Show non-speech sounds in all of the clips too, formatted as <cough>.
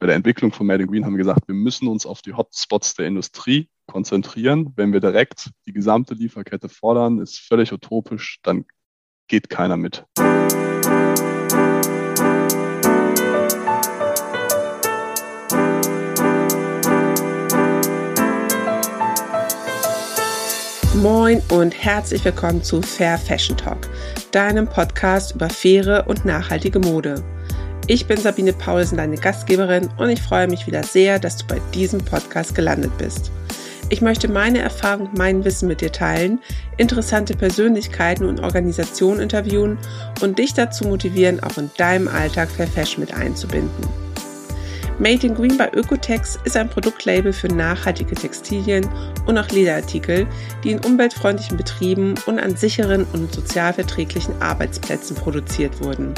bei der Entwicklung von Made in Green haben wir gesagt, wir müssen uns auf die Hotspots der Industrie konzentrieren. Wenn wir direkt die gesamte Lieferkette fordern, ist völlig utopisch, dann geht keiner mit. Moin und herzlich willkommen zu Fair Fashion Talk, deinem Podcast über faire und nachhaltige Mode. Ich bin Sabine Paulsen, deine Gastgeberin und ich freue mich wieder sehr, dass du bei diesem Podcast gelandet bist. Ich möchte meine Erfahrung, mein Wissen mit dir teilen, interessante Persönlichkeiten und Organisationen interviewen und dich dazu motivieren, auch in deinem Alltag Fair Fashion mit einzubinden. Made in Green bei Ökotex ist ein Produktlabel für nachhaltige Textilien und auch Lederartikel, die in umweltfreundlichen Betrieben und an sicheren und sozialverträglichen Arbeitsplätzen produziert wurden.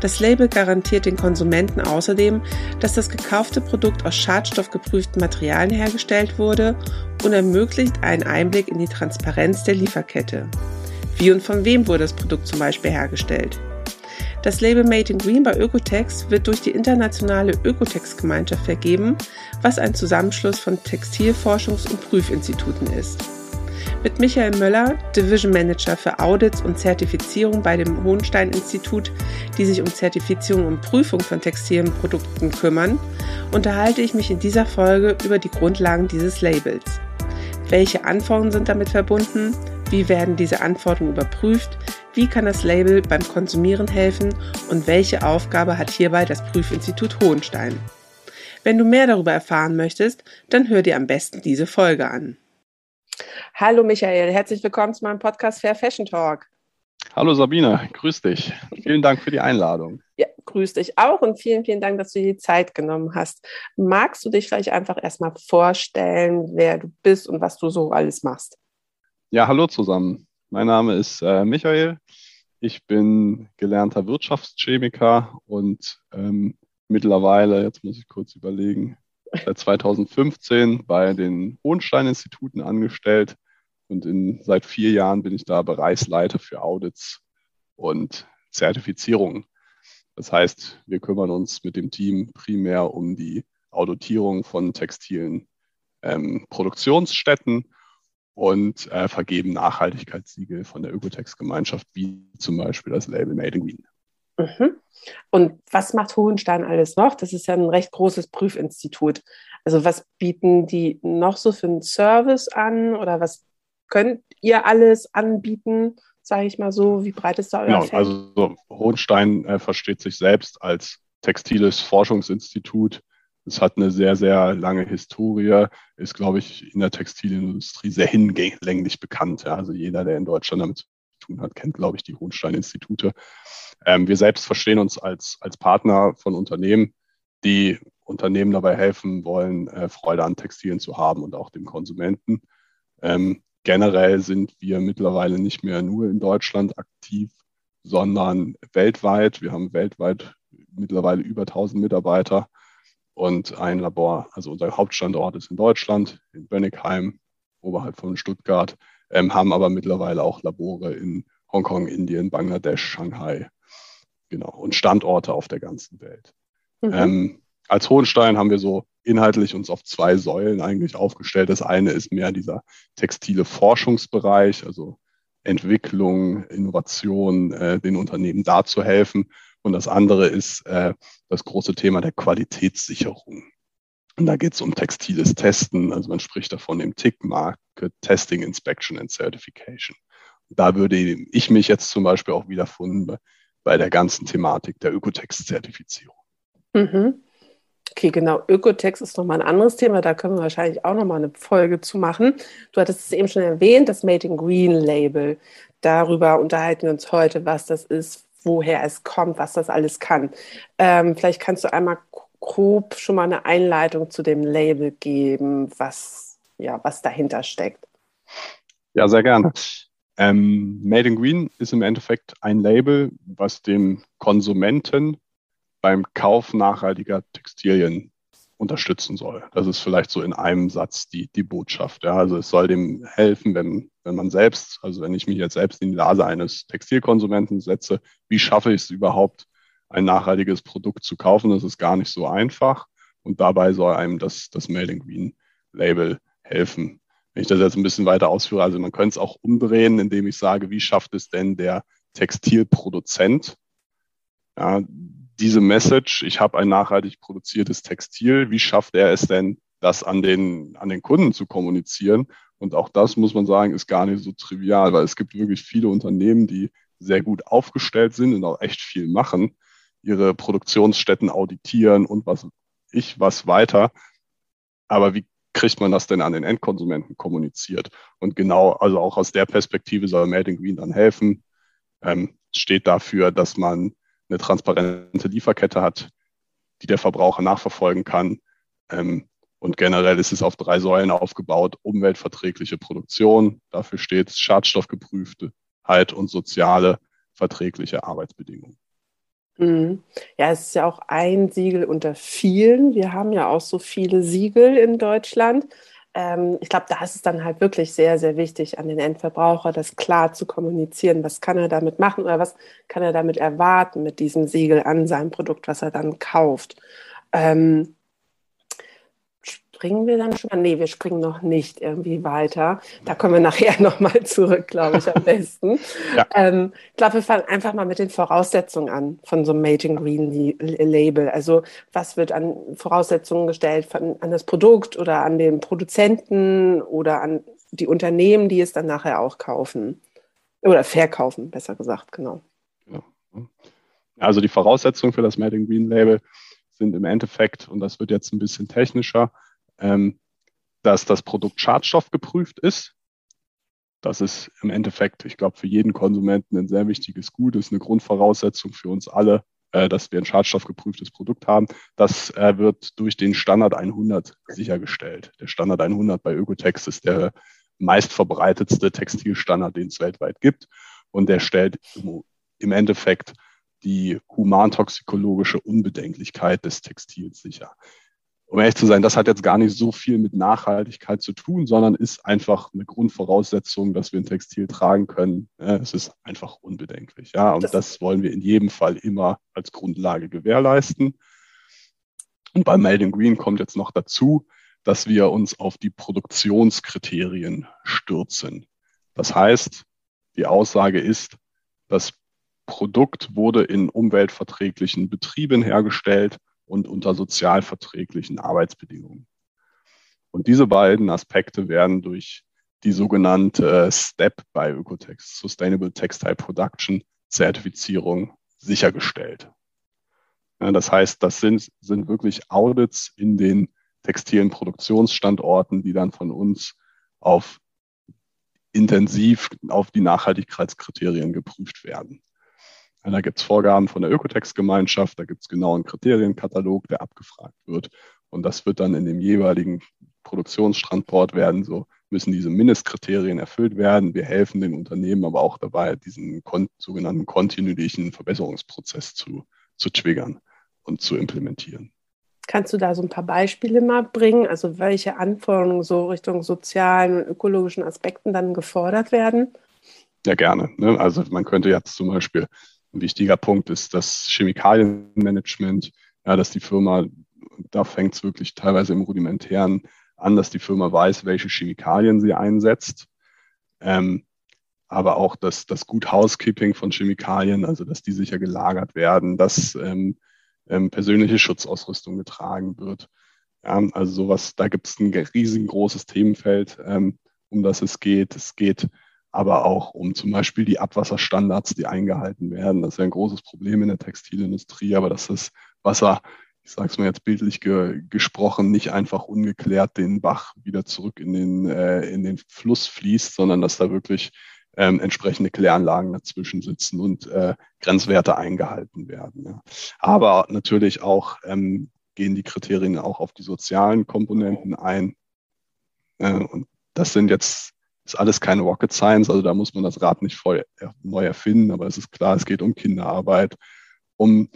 Das Label garantiert den Konsumenten außerdem, dass das gekaufte Produkt aus schadstoffgeprüften Materialien hergestellt wurde und ermöglicht einen Einblick in die Transparenz der Lieferkette. Wie und von wem wurde das Produkt zum Beispiel hergestellt? Das Label Made in Green bei Ökotex wird durch die internationale Ökotex-Gemeinschaft vergeben, was ein Zusammenschluss von Textilforschungs- und Prüfinstituten ist. Mit Michael Möller, Division Manager für Audits und Zertifizierung bei dem Hohenstein-Institut, die sich um Zertifizierung und Prüfung von Textilienprodukten kümmern, unterhalte ich mich in dieser Folge über die Grundlagen dieses Labels. Welche Anforderungen sind damit verbunden? Wie werden diese Anforderungen überprüft? Wie kann das Label beim Konsumieren helfen? Und welche Aufgabe hat hierbei das Prüfinstitut Hohenstein? Wenn du mehr darüber erfahren möchtest, dann hör dir am besten diese Folge an. Hallo Michael, herzlich willkommen zu meinem Podcast Fair Fashion Talk. Hallo Sabine, grüß dich. Vielen Dank für die Einladung. Ja, grüß dich auch und vielen, vielen Dank, dass du dir die Zeit genommen hast. Magst du dich vielleicht einfach erstmal vorstellen, wer du bist und was du so alles machst? Ja, hallo zusammen. Mein Name ist äh, Michael. Ich bin gelernter Wirtschaftschemiker und ähm, mittlerweile, jetzt muss ich kurz überlegen, seit 2015 bei den Hohenstein-Instituten angestellt und in, seit vier Jahren bin ich da Bereichsleiter für Audits und Zertifizierungen. Das heißt, wir kümmern uns mit dem Team primär um die Auditierung von textilen ähm, Produktionsstätten und äh, vergeben Nachhaltigkeitssiegel von der Ökotex-Gemeinschaft, wie zum Beispiel das Label Made in Green. Mhm. Und was macht Hohenstein alles noch? Das ist ja ein recht großes Prüfinstitut. Also was bieten die noch so für einen Service an oder was könnt ihr alles anbieten, sage ich mal so? Wie breit ist da euer Genau, Feld? also Hohenstein äh, versteht sich selbst als textiles Forschungsinstitut. Es hat eine sehr, sehr lange Historie, ist, glaube ich, in der Textilindustrie sehr hinlänglich bekannt. Ja. Also jeder, der in Deutschland damit zu tun hat, kennt, glaube ich, die Hohenstein-Institute. Ähm, wir selbst verstehen uns als, als Partner von Unternehmen, die Unternehmen dabei helfen wollen, äh, Freude an Textilien zu haben und auch dem Konsumenten. Ähm, generell sind wir mittlerweile nicht mehr nur in Deutschland aktiv, sondern weltweit. Wir haben weltweit mittlerweile über 1000 Mitarbeiter und ein Labor. Also unser Hauptstandort ist in Deutschland, in Bönnigheim, oberhalb von Stuttgart, ähm, haben aber mittlerweile auch Labore in Hongkong, Indien, Bangladesch, Shanghai, genau, und Standorte auf der ganzen Welt. Mhm. Ähm, als Hohenstein haben wir so inhaltlich uns auf zwei Säulen eigentlich aufgestellt. Das eine ist mehr dieser textile Forschungsbereich, also Entwicklung, Innovation, äh, den Unternehmen da zu helfen. Und das andere ist äh, das große Thema der Qualitätssicherung. Und da geht es um textiles Testen, also man spricht davon im TIC-Market, Testing, Inspection and Certification. Und da würde ich mich jetzt zum Beispiel auch wiederfinden bei, bei der ganzen Thematik der Ökotext-Zertifizierung. Mhm. Okay, genau. Ökotext ist nochmal ein anderes Thema. Da können wir wahrscheinlich auch nochmal eine Folge zu machen. Du hattest es eben schon erwähnt, das Made in Green Label. Darüber unterhalten wir uns heute, was das ist, woher es kommt, was das alles kann. Ähm, vielleicht kannst du einmal grob schon mal eine Einleitung zu dem Label geben, was, ja, was dahinter steckt. Ja, sehr gerne. Ähm, Made in Green ist im Endeffekt ein Label, was dem Konsumenten beim Kauf nachhaltiger Textilien unterstützen soll. Das ist vielleicht so in einem Satz die, die Botschaft. Ja. Also es soll dem helfen, wenn, wenn man selbst, also wenn ich mich jetzt selbst in die Lage eines Textilkonsumenten setze, wie schaffe ich es überhaupt, ein nachhaltiges Produkt zu kaufen? Das ist gar nicht so einfach. Und dabei soll einem das, das Made in Green Label helfen. Wenn ich das jetzt ein bisschen weiter ausführe, also man könnte es auch umdrehen, indem ich sage, wie schafft es denn der Textilproduzent, ja, diese Message, ich habe ein nachhaltig produziertes Textil, wie schafft er es denn, das an den, an den Kunden zu kommunizieren? Und auch das muss man sagen, ist gar nicht so trivial, weil es gibt wirklich viele Unternehmen, die sehr gut aufgestellt sind und auch echt viel machen, ihre Produktionsstätten auditieren und was ich was weiter. Aber wie kriegt man das denn an den Endkonsumenten kommuniziert? Und genau, also auch aus der Perspektive soll Made in Green dann helfen. Ähm, steht dafür, dass man eine transparente Lieferkette hat, die der Verbraucher nachverfolgen kann. Ähm, und generell ist es auf drei Säulen aufgebaut. Umweltverträgliche Produktion, dafür steht Schadstoffgeprüfte halt und soziale verträgliche Arbeitsbedingungen. Mhm. Ja, es ist ja auch ein Siegel unter vielen. Wir haben ja auch so viele Siegel in Deutschland. Ähm, ich glaube, da ist es dann halt wirklich sehr, sehr wichtig, an den Endverbraucher das klar zu kommunizieren. Was kann er damit machen oder was kann er damit erwarten mit diesem Siegel an seinem Produkt, was er dann kauft. Ähm, springen wir dann schon? Nee, wir springen noch nicht irgendwie weiter. Da kommen wir nachher <laughs> nochmal zurück, glaube ich, am <laughs> besten. ja. ähm, ich glaube, wir fangen einfach mal mit den Voraussetzungen an von so einem Made in Green Label. Also was wird an Voraussetzungen gestellt von, an das Produkt oder an den Produzenten oder an die Unternehmen, die es dann nachher auch kaufen oder verkaufen, besser gesagt, genau. genau. Also die Voraussetzungen für das Made in Green Label sind im Endeffekt, und das wird jetzt ein bisschen technischer, ähm, dass das Produkt schadstoffgeprüft ist. Das ist im Endeffekt, ich glaube, für jeden Konsumenten ein sehr wichtiges Gut, ist eine Grundvoraussetzung für uns alle, äh, dass wir ein schadstoffgeprüftes Produkt haben. Das äh, wird durch den Standard 100 sichergestellt. Der Standard 100 bei Ökotex ist der meistverbreitetste Textilstandard, den es weltweit gibt. Und der stellt im Endeffekt die humantoxikologische Unbedenklichkeit des Textils sicher um ehrlich zu sein, das hat jetzt gar nicht so viel mit Nachhaltigkeit zu tun, sondern ist einfach eine Grundvoraussetzung, dass wir ein Textil tragen können. Es ist einfach unbedenklich. Ja, und das, das wollen wir in jedem Fall immer als Grundlage gewährleisten. Und bei Made in Green kommt jetzt noch dazu, dass wir uns auf die Produktionskriterien stürzen. Das heißt, die Aussage ist, das Produkt wurde in umweltverträglichen Betrieben hergestellt und unter sozialverträglichen Arbeitsbedingungen. Und diese beiden Aspekte werden durch die sogenannte STEP bei Ökotext, Sustainable Textile Production Zertifizierung sichergestellt. Das heißt, das sind, sind wirklich Audits in den textilen Produktionsstandorten, die dann von uns auf intensiv auf die Nachhaltigkeitskriterien geprüft werden. Da gibt es Vorgaben von der Ökotext-Gemeinschaft, da gibt es genau einen Kriterienkatalog, der abgefragt wird. Und das wird dann in dem jeweiligen Produktionsstandort werden, so müssen diese Mindestkriterien erfüllt werden. Wir helfen den Unternehmen aber auch dabei, diesen kon sogenannten kontinuierlichen Verbesserungsprozess zu, zu triggern und zu implementieren. Kannst du da so ein paar Beispiele mal bringen? Also welche Anforderungen so Richtung sozialen und ökologischen Aspekten dann gefordert werden? Ja, gerne. Ne? Also man könnte jetzt zum Beispiel ein wichtiger Punkt ist das Chemikalienmanagement, ja, dass die Firma, da fängt es wirklich teilweise im Rudimentären an, dass die Firma weiß, welche Chemikalien sie einsetzt. Ähm, aber auch das, das Good Housekeeping von Chemikalien, also dass die sicher gelagert werden, dass ähm, ähm, persönliche Schutzausrüstung getragen wird. Ja, also sowas, da gibt es ein riesengroßes Themenfeld, ähm, um das es geht. Es geht aber auch um zum Beispiel die Abwasserstandards, die eingehalten werden. Das ist ja ein großes Problem in der Textilindustrie, aber dass das Wasser, ich sage es mal jetzt bildlich ge gesprochen, nicht einfach ungeklärt den Bach wieder zurück in den, äh, in den Fluss fließt, sondern dass da wirklich ähm, entsprechende Kläranlagen dazwischen sitzen und äh, Grenzwerte eingehalten werden. Ja. Aber natürlich auch ähm, gehen die Kriterien auch auf die sozialen Komponenten ein. Äh, und das sind jetzt ist alles keine Rocket Science, also da muss man das Rad nicht voll neu erfinden, aber es ist klar, es geht um Kinderarbeit, um,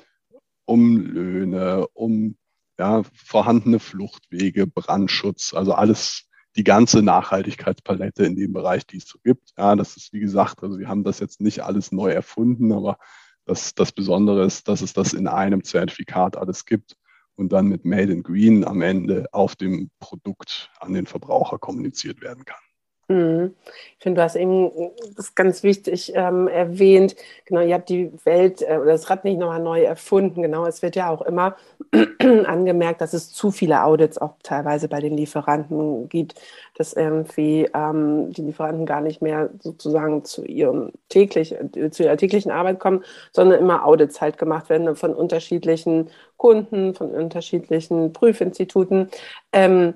um Löhne, um ja, vorhandene Fluchtwege, Brandschutz, also alles, die ganze Nachhaltigkeitspalette in dem Bereich, die es so gibt. Ja, das ist wie gesagt, also wir haben das jetzt nicht alles neu erfunden, aber das, das Besondere ist, dass es das in einem Zertifikat alles gibt und dann mit Made in Green am Ende auf dem Produkt an den Verbraucher kommuniziert werden kann. Mhm. Ich finde, du hast eben das ganz wichtig ähm, erwähnt. Genau, ihr habt die Welt äh, oder das Rad nicht nochmal neu erfunden. Genau, es wird ja auch immer <clears throat> angemerkt, dass es zu viele Audits auch teilweise bei den Lieferanten gibt, dass irgendwie ähm, die Lieferanten gar nicht mehr sozusagen zu ihrem täglich, äh, zu ihrer täglichen Arbeit kommen, sondern immer Audits halt gemacht werden von unterschiedlichen Kunden, von unterschiedlichen Prüfinstituten. Ähm,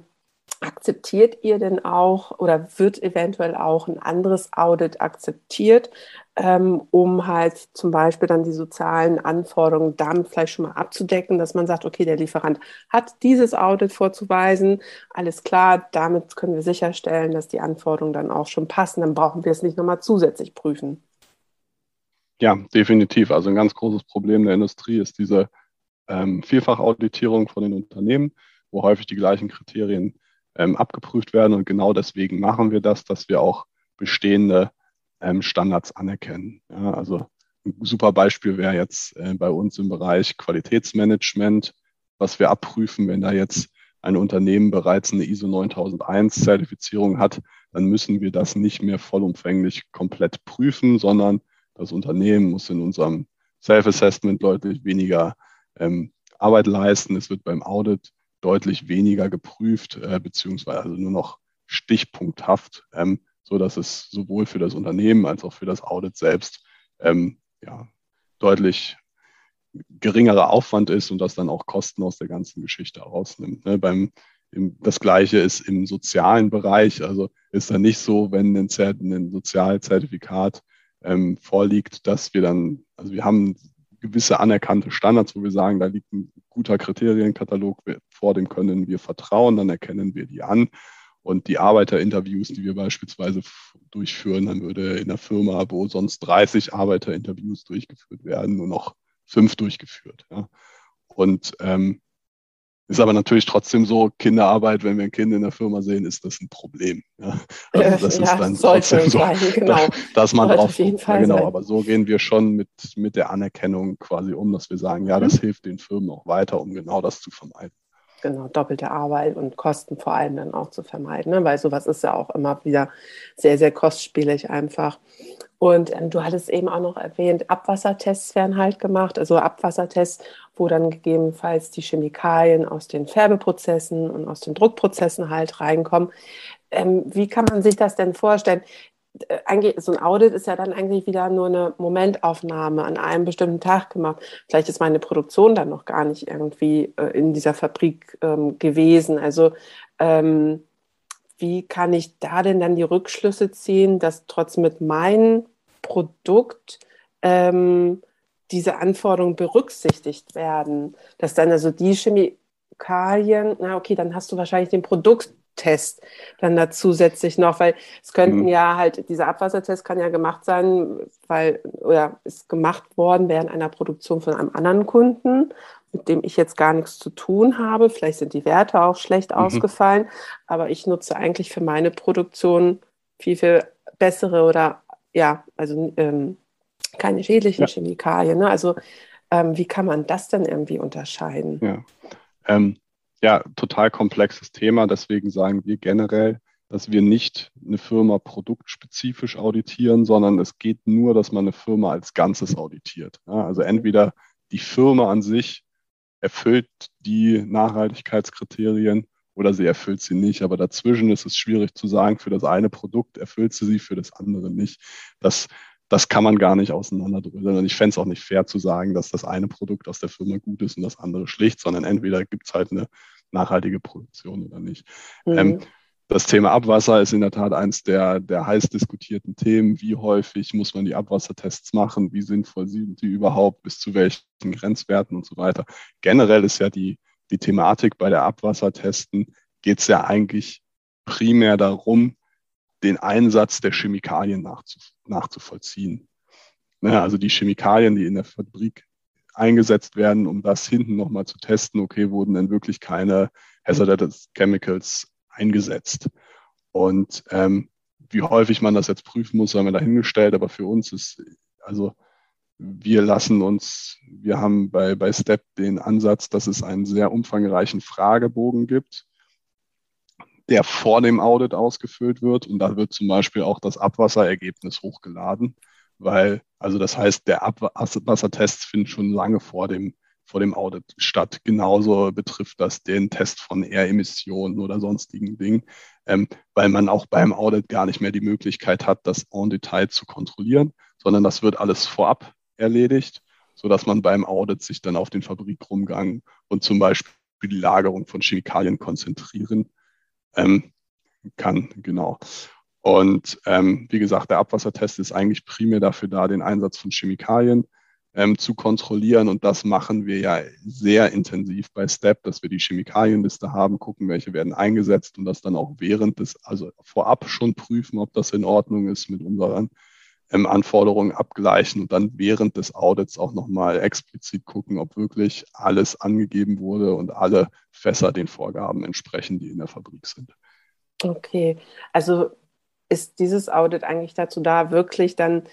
Akzeptiert ihr denn auch oder wird eventuell auch ein anderes Audit akzeptiert, ähm, um halt zum Beispiel dann die sozialen Anforderungen damit vielleicht schon mal abzudecken, dass man sagt, okay, der Lieferant hat dieses Audit vorzuweisen, alles klar, damit können wir sicherstellen, dass die Anforderungen dann auch schon passen, dann brauchen wir es nicht nochmal zusätzlich prüfen. Ja, definitiv. Also ein ganz großes Problem der Industrie ist diese ähm, Vielfachauditierung von den Unternehmen, wo häufig die gleichen Kriterien ähm, abgeprüft werden. Und genau deswegen machen wir das, dass wir auch bestehende ähm, Standards anerkennen. Ja, also ein super Beispiel wäre jetzt äh, bei uns im Bereich Qualitätsmanagement, was wir abprüfen, wenn da jetzt ein Unternehmen bereits eine ISO 9001 Zertifizierung hat, dann müssen wir das nicht mehr vollumfänglich komplett prüfen, sondern das Unternehmen muss in unserem Self-Assessment deutlich weniger ähm, Arbeit leisten. Es wird beim Audit deutlich weniger geprüft, äh, beziehungsweise also nur noch stichpunkthaft, ähm, so dass es sowohl für das Unternehmen als auch für das Audit selbst ähm, ja, deutlich geringerer Aufwand ist und das dann auch Kosten aus der ganzen Geschichte rausnimmt. Ne? Beim, im, das Gleiche ist im sozialen Bereich, also ist da nicht so, wenn ein, ein Sozialzertifikat ähm, vorliegt, dass wir dann, also wir haben gewisse anerkannte Standards, wo wir sagen, da liegt ein guter Kriterienkatalog vor, dem können wir vertrauen, dann erkennen wir die an. Und die Arbeiterinterviews, die wir beispielsweise durchführen, dann würde in der Firma, wo sonst 30 Arbeiterinterviews durchgeführt werden, nur noch fünf durchgeführt. Ja. Und ähm, ist aber natürlich trotzdem so, Kinderarbeit, wenn wir ein Kind in der Firma sehen, ist das ein Problem. Ja. Also das ja, ist dann trotzdem so, sein, <laughs> genau. dass man sollte drauf jeden Fall ja, genau, sein. aber so gehen wir schon mit, mit der Anerkennung quasi um, dass wir sagen, ja, das mhm. hilft den Firmen auch weiter, um genau das zu vermeiden. Genau, doppelte Arbeit und Kosten vor allem dann auch zu vermeiden, ne? weil sowas ist ja auch immer wieder sehr, sehr kostspielig einfach. Und ähm, du hattest eben auch noch erwähnt, Abwassertests werden halt gemacht, also Abwassertests, wo dann gegebenenfalls die Chemikalien aus den Färbeprozessen und aus den Druckprozessen halt reinkommen. Ähm, wie kann man sich das denn vorstellen? Äh, eigentlich, so ein Audit ist ja dann eigentlich wieder nur eine Momentaufnahme an einem bestimmten Tag gemacht. Vielleicht ist meine Produktion dann noch gar nicht irgendwie äh, in dieser Fabrik ähm, gewesen. Also ähm, wie kann ich da denn dann die Rückschlüsse ziehen, dass trotzdem mit meinem Produkt ähm, diese Anforderungen berücksichtigt werden? Dass dann also die Chemikalien, na okay, dann hast du wahrscheinlich den Produkttest dann da zusätzlich noch, weil es könnten mhm. ja halt, dieser Abwassertest kann ja gemacht sein, weil, oder ist gemacht worden während einer Produktion von einem anderen Kunden mit dem ich jetzt gar nichts zu tun habe. Vielleicht sind die Werte auch schlecht mhm. ausgefallen, aber ich nutze eigentlich für meine Produktion viel, viel bessere oder ja, also ähm, keine schädlichen ja. Chemikalien. Ne? Also ähm, wie kann man das denn irgendwie unterscheiden? Ja. Ähm, ja, total komplexes Thema. Deswegen sagen wir generell, dass wir nicht eine Firma produktspezifisch auditieren, sondern es geht nur, dass man eine Firma als Ganzes auditiert. Ja, also entweder die Firma an sich erfüllt die Nachhaltigkeitskriterien oder sie erfüllt sie nicht. Aber dazwischen ist es schwierig zu sagen, für das eine Produkt erfüllt sie sie, für das andere nicht. Das, das kann man gar nicht auseinanderdröseln. Und ich fände es auch nicht fair zu sagen, dass das eine Produkt aus der Firma gut ist und das andere schlecht, sondern entweder gibt es halt eine nachhaltige Produktion oder nicht. Mhm. Ähm, das Thema Abwasser ist in der Tat eines der, der heiß diskutierten Themen. Wie häufig muss man die Abwassertests machen? Wie sinnvoll sind die überhaupt? Bis zu welchen Grenzwerten und so weiter? Generell ist ja die, die Thematik bei der Abwassertesten geht es ja eigentlich primär darum, den Einsatz der Chemikalien nachzu, nachzuvollziehen. Ja, ne, also die Chemikalien, die in der Fabrik eingesetzt werden, um das hinten nochmal zu testen, okay, wurden denn wirklich keine Hazardous Chemicals eingesetzt. Und ähm, wie häufig man das jetzt prüfen muss, haben wir dahingestellt. Aber für uns ist, also wir lassen uns, wir haben bei, bei STEP den Ansatz, dass es einen sehr umfangreichen Fragebogen gibt, der vor dem Audit ausgefüllt wird. Und da wird zum Beispiel auch das Abwasserergebnis hochgeladen, weil, also das heißt, der Abwassertest findet schon lange vor dem, vor dem Audit statt. Genauso betrifft das den Test von Air-Emissionen oder sonstigen Dingen, ähm, weil man auch beim Audit gar nicht mehr die Möglichkeit hat, das en Detail zu kontrollieren, sondern das wird alles vorab erledigt, sodass man beim Audit sich dann auf den Fabrikrumgang und zum Beispiel die Lagerung von Chemikalien konzentrieren ähm, kann. Genau. Und ähm, wie gesagt, der Abwassertest ist eigentlich primär dafür da, den Einsatz von Chemikalien ähm, zu kontrollieren. Und das machen wir ja sehr intensiv bei STEP, dass wir die Chemikalienliste haben, gucken, welche werden eingesetzt und das dann auch während des, also vorab schon prüfen, ob das in Ordnung ist mit unseren ähm, Anforderungen abgleichen und dann während des Audits auch nochmal explizit gucken, ob wirklich alles angegeben wurde und alle Fässer den Vorgaben entsprechen, die in der Fabrik sind. Okay, also ist dieses Audit eigentlich dazu da, wirklich dann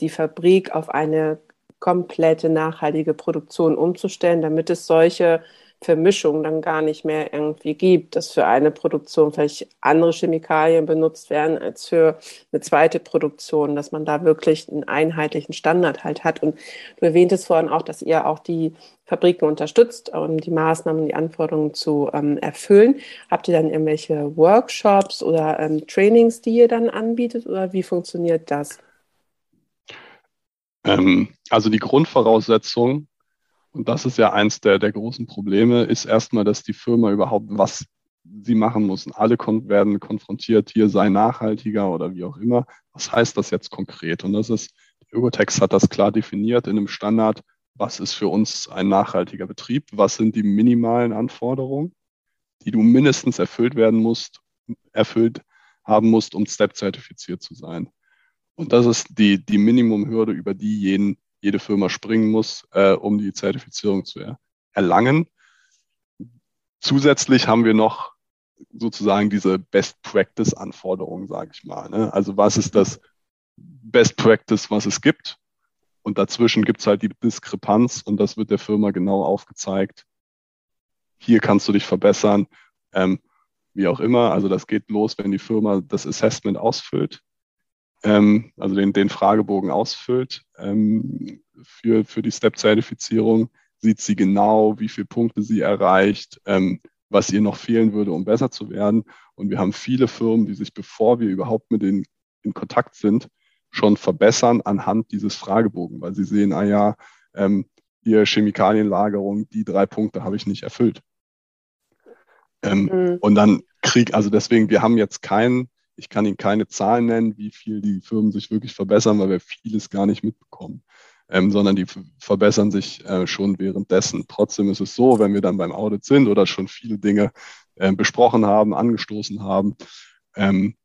die Fabrik auf eine komplette nachhaltige Produktion umzustellen, damit es solche Vermischung dann gar nicht mehr irgendwie gibt, dass für eine Produktion vielleicht andere Chemikalien benutzt werden als für eine zweite Produktion, dass man da wirklich einen einheitlichen Standard halt hat. Und du erwähntest vorhin auch, dass ihr auch die Fabriken unterstützt, um die Maßnahmen, die Anforderungen zu ähm, erfüllen. Habt ihr dann irgendwelche Workshops oder ähm, Trainings, die ihr dann anbietet oder wie funktioniert das? Ähm, also die Grundvoraussetzung und das ist ja eins der, der großen Probleme, ist erstmal, dass die Firma überhaupt was sie machen muss. Alle kon werden konfrontiert, hier sei nachhaltiger oder wie auch immer. Was heißt das jetzt konkret? Und das ist, Ökotex hat das klar definiert in einem Standard. Was ist für uns ein nachhaltiger Betrieb? Was sind die minimalen Anforderungen, die du mindestens erfüllt werden musst, erfüllt haben musst, um STEP-zertifiziert zu sein? Und das ist die, die Minimumhürde, über die jeden jede Firma springen muss, äh, um die Zertifizierung zu er erlangen. Zusätzlich haben wir noch sozusagen diese Best Practice Anforderungen, sage ich mal. Ne? Also was ist das Best Practice, was es gibt? Und dazwischen gibt es halt die Diskrepanz und das wird der Firma genau aufgezeigt. Hier kannst du dich verbessern, ähm, wie auch immer. Also das geht los, wenn die Firma das Assessment ausfüllt ähm, also den, den Fragebogen ausfüllt ähm, für, für die Step-Zertifizierung, sieht sie genau, wie viele Punkte sie erreicht, ähm, was ihr noch fehlen würde, um besser zu werden. Und wir haben viele Firmen, die sich, bevor wir überhaupt mit denen in Kontakt sind, schon verbessern anhand dieses Fragebogen, weil sie sehen, ah ja, ähm, hier Chemikalienlagerung, die drei Punkte habe ich nicht erfüllt. Ähm, mhm. Und dann krieg, also deswegen, wir haben jetzt keinen ich kann Ihnen keine Zahlen nennen, wie viel die Firmen sich wirklich verbessern, weil wir vieles gar nicht mitbekommen, ähm, sondern die verbessern sich äh, schon währenddessen. Trotzdem ist es so, wenn wir dann beim Audit sind oder schon viele Dinge äh, besprochen haben, angestoßen haben, ähm,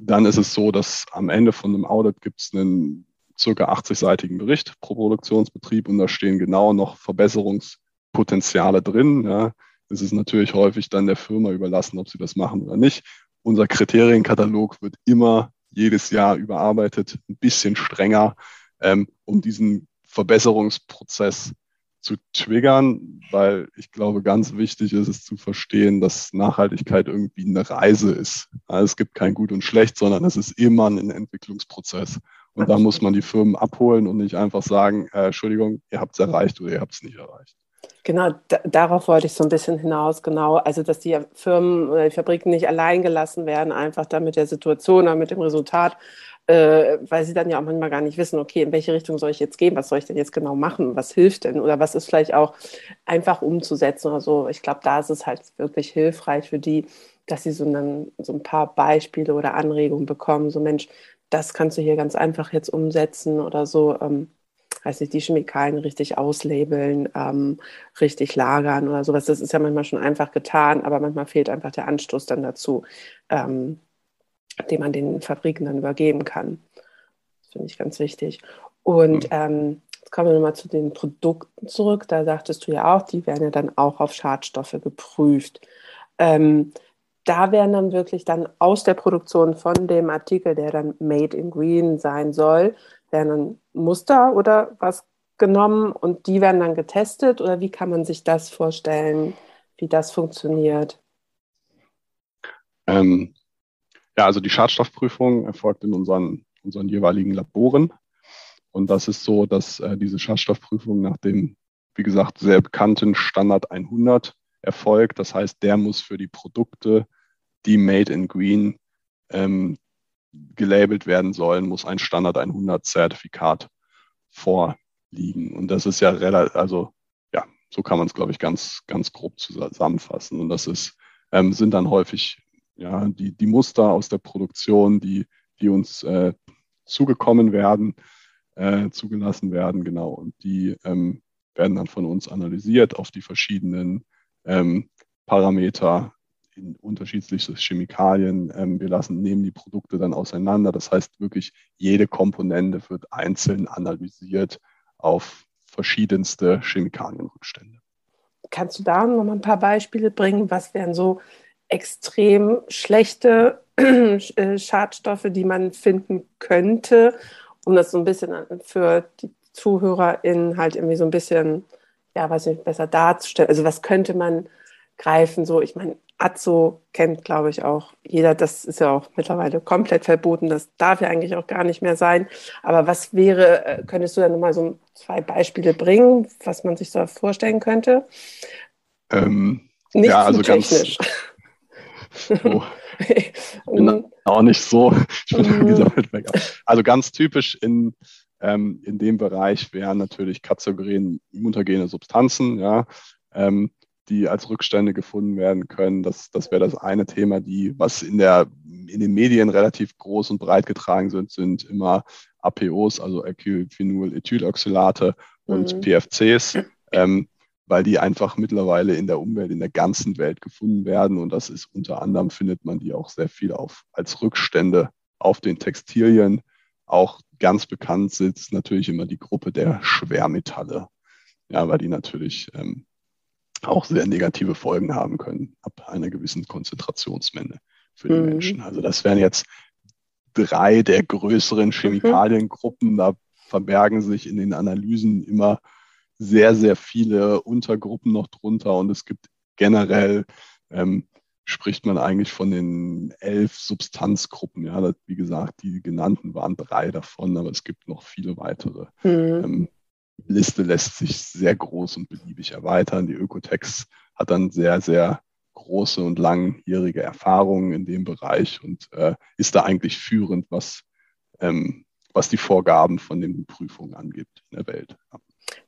dann ist es so, dass am Ende von einem Audit gibt es einen circa 80-seitigen Bericht pro Produktionsbetrieb und da stehen genau noch Verbesserungspotenziale drin. Ja. Es ist natürlich häufig dann der Firma überlassen, ob sie das machen oder nicht unser Kriterienkatalog wird immer jedes Jahr überarbeitet, ein bisschen strenger, ähm, um diesen Verbesserungsprozess zu triggern, weil ich glaube, ganz wichtig ist es zu verstehen, dass Nachhaltigkeit irgendwie eine Reise ist. Also es gibt kein Gut und Schlecht, sondern es ist immer ein Entwicklungsprozess. Und da muss man die Firmen abholen und nicht einfach sagen, äh, Entschuldigung, ihr habt es erreicht oder ihr habt es nicht erreicht. Genau, darauf wollte ich so ein bisschen hinaus, genau. Also, dass die Firmen oder die Fabriken nicht allein gelassen werden, einfach da mit der Situation oder mit dem Resultat, äh, weil sie dann ja auch manchmal gar nicht wissen, okay, in welche Richtung soll ich jetzt gehen, was soll ich denn jetzt genau machen, was hilft denn oder was ist vielleicht auch einfach umzusetzen oder so. Ich glaube, da ist es halt wirklich hilfreich für die, dass sie so, einen, so ein paar Beispiele oder Anregungen bekommen, so Mensch, das kannst du hier ganz einfach jetzt umsetzen oder so. Ähm, weiß nicht, die Chemikalien richtig auslabeln, ähm, richtig lagern oder sowas. Das ist ja manchmal schon einfach getan, aber manchmal fehlt einfach der Anstoß dann dazu, ähm, den man den Fabriken dann übergeben kann. Das finde ich ganz wichtig. Und mhm. ähm, jetzt kommen wir nochmal zu den Produkten zurück. Da sagtest du ja auch, die werden ja dann auch auf Schadstoffe geprüft. Ähm, da werden dann wirklich dann aus der Produktion von dem Artikel, der dann Made in Green sein soll, werden dann Muster oder was genommen und die werden dann getestet oder wie kann man sich das vorstellen, wie das funktioniert? Ähm, ja, also die Schadstoffprüfung erfolgt in unseren, unseren jeweiligen Laboren. Und das ist so, dass äh, diese Schadstoffprüfung nach dem, wie gesagt, sehr bekannten Standard 100 erfolgt. Das heißt, der muss für die Produkte, die Made in Green ähm, gelabelt werden sollen, muss ein Standard 100 Zertifikat vorliegen. Und das ist ja relativ, also ja, so kann man es, glaube ich, ganz, ganz grob zusammenfassen. Und das ist, ähm, sind dann häufig ja, die, die Muster aus der Produktion, die, die uns äh, zugekommen werden, äh, zugelassen werden, genau. Und die ähm, werden dann von uns analysiert auf die verschiedenen ähm, Parameter in unterschiedlichste Chemikalien. Ähm, wir lassen, nehmen die Produkte dann auseinander. Das heißt wirklich, jede Komponente wird einzeln analysiert auf verschiedenste Chemikalienrückstände. Kannst du da noch mal ein paar Beispiele bringen? Was wären so extrem schlechte äh, Schadstoffe, die man finden könnte, um das so ein bisschen für die ZuhörerInnen halt irgendwie so ein bisschen, ja, weiß nicht, besser darzustellen. Also was könnte man greifen? So, ich meine, Azo kennt, glaube ich, auch jeder. Das ist ja auch mittlerweile komplett verboten. Das darf ja eigentlich auch gar nicht mehr sein. Aber was wäre, äh, könntest du da nochmal so zwei Beispiele bringen, was man sich so vorstellen könnte? Ähm, nicht ja, also technisch. Ganz, Oh. <laughs> Bin auch nicht so. Ich bin gesammelt weg. Also ganz typisch in, ähm, in dem Bereich wären natürlich Kanzerogen, mutagene Substanzen, ja, ähm, die als Rückstände gefunden werden können. Das, das wäre das eine Thema, die, was in der in den Medien relativ groß und breit getragen sind, sind immer APOs, also Acylphenol-Ethyloxylate und mhm. PFCs. Ähm, weil die einfach mittlerweile in der Umwelt, in der ganzen Welt gefunden werden. Und das ist unter anderem, findet man die auch sehr viel auf, als Rückstände auf den Textilien. Auch ganz bekannt sitzt natürlich immer die Gruppe der Schwermetalle. Ja, weil die natürlich ähm, auch sehr negative Folgen haben können ab einer gewissen Konzentrationsmenge für die mhm. Menschen. Also das wären jetzt drei der größeren mhm. Chemikaliengruppen. Da verbergen sich in den Analysen immer sehr, sehr viele Untergruppen noch drunter und es gibt generell, ähm, spricht man eigentlich von den elf Substanzgruppen. Ja, das, wie gesagt, die genannten waren drei davon, aber es gibt noch viele weitere. Mhm. Ähm, die Liste lässt sich sehr groß und beliebig erweitern. Die Ökotex hat dann sehr, sehr große und langjährige Erfahrungen in dem Bereich und äh, ist da eigentlich führend, was, ähm, was die Vorgaben von den Prüfungen angeht in der Welt. Ja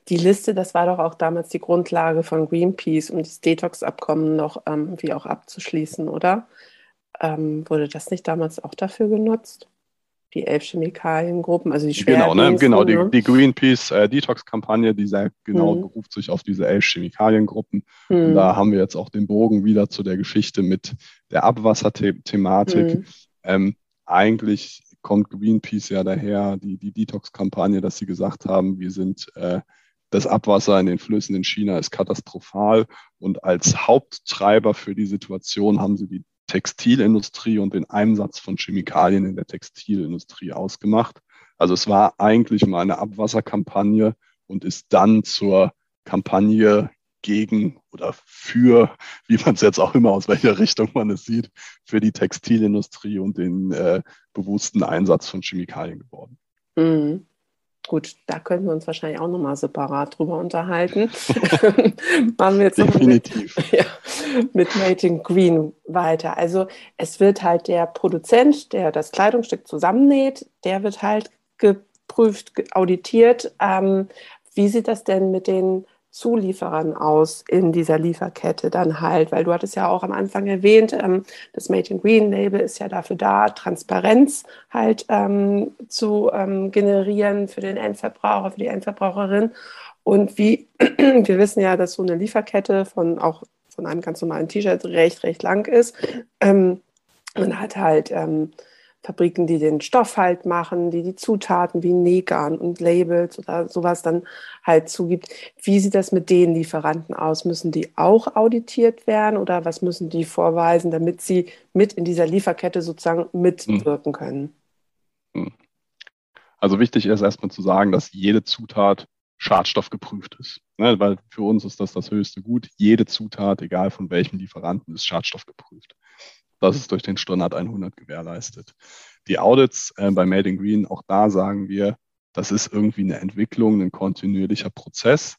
die Liste, das war doch auch damals die Grundlage von Greenpeace, um das Detox-Abkommen noch ähm, wie auch abzuschließen, oder? Ähm, wurde das nicht damals auch dafür genutzt? Die elf Chemikaliengruppen, also die Genau, ne? genau die, ne? die Greenpeace äh, Detox-Kampagne, die sehr genau hm. beruft sich auf diese elf Chemikaliengruppen. Hm. Und da haben wir jetzt auch den Bogen wieder zu der Geschichte mit der Abwasserthematik. Hm. Ähm, eigentlich kommt Greenpeace ja daher, die, die Detox-Kampagne, dass sie gesagt haben, wir sind äh, das Abwasser in den Flüssen in China ist katastrophal und als Haupttreiber für die Situation haben sie die Textilindustrie und den Einsatz von Chemikalien in der Textilindustrie ausgemacht. Also es war eigentlich mal eine Abwasserkampagne und ist dann zur Kampagne gegen oder für, wie man es jetzt auch immer aus welcher Richtung man es sieht, für die Textilindustrie und den äh, bewussten Einsatz von Chemikalien geworden. Mhm. Gut, da können wir uns wahrscheinlich auch nochmal separat drüber unterhalten. <laughs> Machen wir jetzt Definitiv. Mit, <laughs> ja, mit Mating Green weiter. Also es wird halt der Produzent, der das Kleidungsstück zusammennäht, der wird halt geprüft, auditiert. Ähm, wie sieht das denn mit den Zulieferern aus in dieser Lieferkette dann halt, weil du hattest ja auch am Anfang erwähnt, ähm, das Made in Green Label ist ja dafür da, Transparenz halt ähm, zu ähm, generieren für den Endverbraucher, für die Endverbraucherin. Und wie <clears throat> wir wissen ja, dass so eine Lieferkette von auch von einem ganz normalen T-Shirt recht, recht lang ist. Ähm, man hat halt ähm, Fabriken, die den Stoff halt machen, die die Zutaten wie Nähgarn und Labels oder sowas dann halt zugibt. Wie sieht das mit den Lieferanten aus? Müssen die auch auditiert werden oder was müssen die vorweisen, damit sie mit in dieser Lieferkette sozusagen mitwirken können? Hm. Also wichtig ist erstmal zu sagen, dass jede Zutat schadstoffgeprüft ist. Ne? Weil für uns ist das das höchste Gut. Jede Zutat, egal von welchem Lieferanten, ist schadstoffgeprüft. Das ist durch den Standard 100 gewährleistet. Die Audits äh, bei Made in Green, auch da sagen wir, das ist irgendwie eine Entwicklung, ein kontinuierlicher Prozess.